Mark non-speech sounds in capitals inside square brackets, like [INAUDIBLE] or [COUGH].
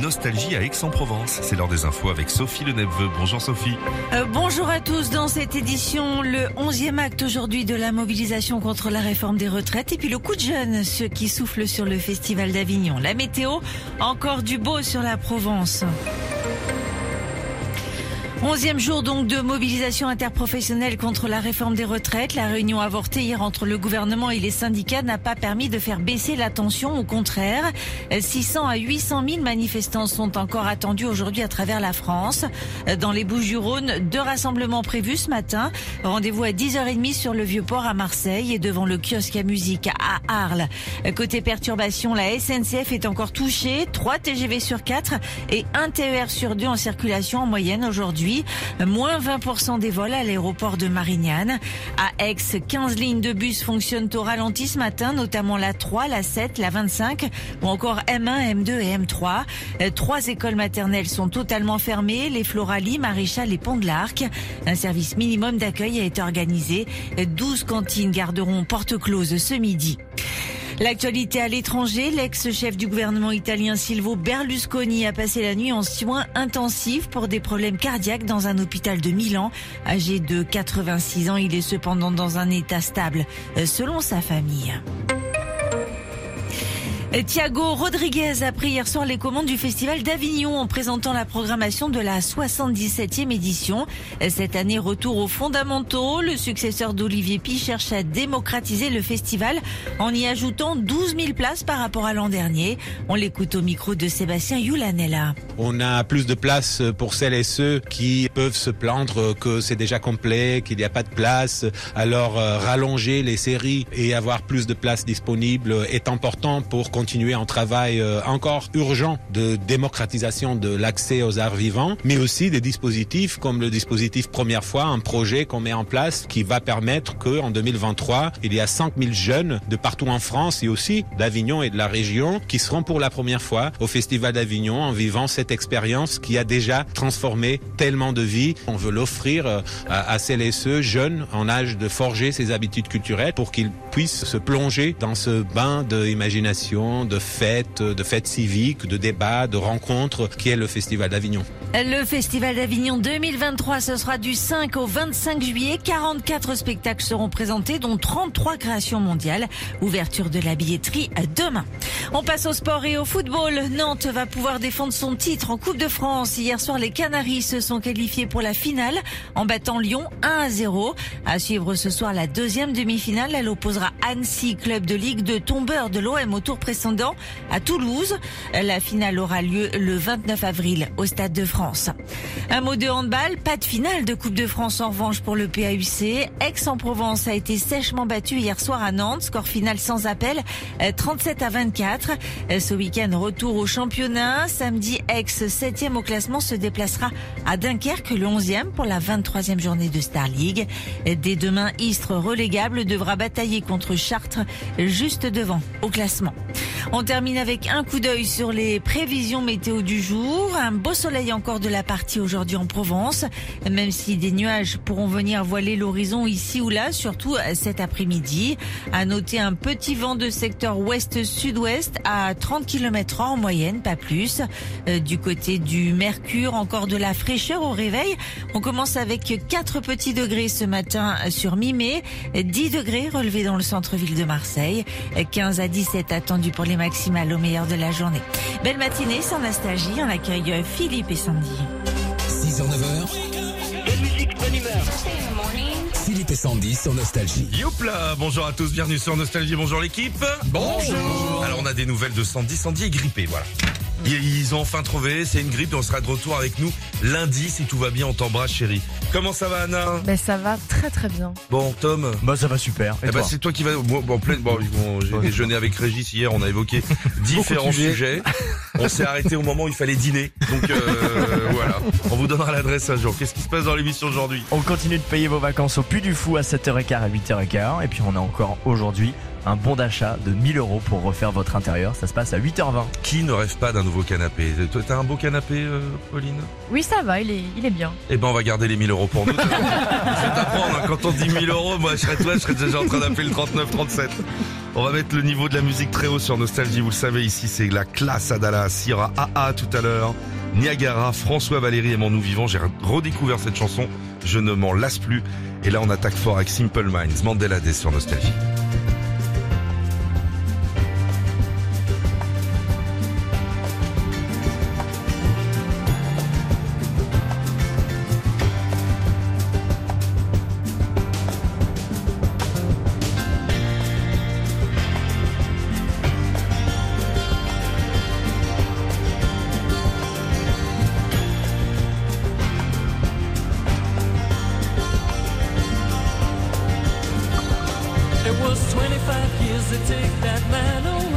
Nostalgie à Aix-en-Provence. C'est l'heure des infos avec Sophie Le Neveu. Bonjour Sophie. Euh, bonjour à tous. Dans cette édition, le 11e acte aujourd'hui de la mobilisation contre la réforme des retraites et puis le coup de jeune, ceux qui soufflent sur le festival d'Avignon. La météo, encore du beau sur la Provence. Onzième jour donc de mobilisation interprofessionnelle contre la réforme des retraites. La réunion avortée hier entre le gouvernement et les syndicats n'a pas permis de faire baisser la tension. Au contraire, 600 à 800 000 manifestants sont encore attendus aujourd'hui à travers la France. Dans les Bouches-du-Rhône, deux rassemblements prévus ce matin. Rendez-vous à 10h30 sur le Vieux-Port à Marseille et devant le kiosque à musique à Arles. Côté perturbation, la SNCF est encore touchée. 3 TGV sur 4 et 1 TER sur 2 en circulation en moyenne aujourd'hui. Moins 20% des vols à l'aéroport de Marignane. À Aix, 15 lignes de bus fonctionnent au ralenti ce matin, notamment la 3, la 7, la 25 ou encore M1, M2 et M3. Trois écoles maternelles sont totalement fermées, les Floralie, Maréchal et Pont de l'Arc. Un service minimum d'accueil a été organisé. 12 cantines garderont porte close ce midi. L'actualité à l'étranger, l'ex-chef du gouvernement italien Silvio Berlusconi a passé la nuit en soins intensifs pour des problèmes cardiaques dans un hôpital de Milan. Âgé de 86 ans, il est cependant dans un état stable, selon sa famille. Thiago Rodriguez a pris hier soir les commandes du Festival d'Avignon en présentant la programmation de la 77e édition. Cette année, retour aux fondamentaux. Le successeur d'Olivier Pi cherche à démocratiser le festival en y ajoutant 12 000 places par rapport à l'an dernier. On l'écoute au micro de Sébastien Youlanella. On a plus de place pour celles et ceux qui peuvent se plaindre que c'est déjà complet, qu'il n'y a pas de place. Alors, rallonger les séries et avoir plus de places disponibles est important pour continuer un travail encore urgent de démocratisation de l'accès aux arts vivants, mais aussi des dispositifs comme le dispositif Première fois, un projet qu'on met en place qui va permettre qu'en 2023, il y a 5000 jeunes de partout en France et aussi d'Avignon et de la région qui seront pour la première fois au Festival d'Avignon en vivant cette expérience qui a déjà transformé tellement de vies. On veut l'offrir à, à celles et ceux jeunes en âge de forger ses habitudes culturelles pour qu'ils puissent se plonger dans ce bain d'imagination de fêtes, de fêtes civiques, de débats, de rencontres qui est le Festival d'Avignon? Le Festival d'Avignon 2023, ce sera du 5 au 25 juillet. 44 spectacles seront présentés, dont 33 créations mondiales. Ouverture de la billetterie demain. On passe au sport et au football. Nantes va pouvoir défendre son titre en Coupe de France. Hier soir, les Canaries se sont qualifiés pour la finale en battant Lyon 1 à 0. À suivre ce soir la deuxième demi-finale. Elle opposera Annecy, club de Ligue de tombeur de l'OM au tour précédent à Toulouse. La finale aura lieu le 29 avril au Stade de France. Un mot de handball, pas de finale de Coupe de France en revanche pour le PAUC. Aix-en-Provence a été sèchement battu hier soir à Nantes, score final sans appel, 37 à 24. Ce week-end, retour au championnat. Samedi, Aix, 7e au classement, se déplacera à Dunkerque, le 11e pour la 23e journée de Star League. Dès demain, Istres, relégable, devra batailler contre Chartres, juste devant au classement. On termine avec un coup d'œil sur les prévisions météo du jour. Un beau soleil encore de la partie aujourd'hui en Provence, même si des nuages pourront venir voiler l'horizon ici ou là, surtout cet après-midi. À noter un petit vent de secteur ouest-sud-ouest à 30 km en moyenne, pas plus. Du côté du Mercure, encore de la fraîcheur au réveil. On commence avec 4 petits degrés ce matin sur mi-mai, 10 degrés relevés dans le centre-ville de Marseille, 15 à 17 attendus pour les maximales au meilleur de la journée. Belle matinée sans nostalgie, on accueille Philippe et Sandy. 6h, 9h. Bonne musique, bonne humeur. Philippe et Sandy sur Nostalgie. Youpla Bonjour à tous, bienvenue sur Nostalgie, bonjour l'équipe Bonjour Alors on a des nouvelles de Sandy, Sandy est grippée, voilà. Ils ont enfin trouvé, c'est une grippe, on sera de retour avec nous lundi si tout va bien, on t'embrasse chérie. Comment ça va Anna Ben ça va très très bien. Bon Tom Bah ça va super. Et eh ben, toi c'est toi qui vas bon, bon, plein- bon, bon, j'ai déjeuné avec Régis hier, on a évoqué [LAUGHS] différents sujets. On s'est arrêté au moment où il fallait dîner. Donc euh, [LAUGHS] voilà, on vous donnera l'adresse un jour. Qu'est-ce qui se passe dans l'émission aujourd'hui? On continue de payer vos vacances au Puy du Fou à 7h15 à 8h15. Et puis on a encore aujourd'hui un bon d'achat de 1000 euros pour refaire votre intérieur. Ça se passe à 8h20. Qui ne rêve pas d'un nouveau canapé? Toi t'as un beau canapé euh, Pauline? Oui ça va, il est, il est bien. Eh ben on va garder les 1000 euros pour nous. Je vais t'apprendre, hein. quand on dit 1000 euros, moi je serais toi, je serais déjà en train d'appeler le 39-37. On va mettre le niveau de la musique très haut sur Nostalgie. Vous le savez, ici, c'est la classe à Dallas. Il y aura AA tout à l'heure. Niagara, François Valéry aimant nous vivant. J'ai redécouvert cette chanson. Je ne m'en lasse plus. Et là, on attaque fort avec Simple Minds. Mandela Day sur Nostalgie. Was 25 years to take that man away.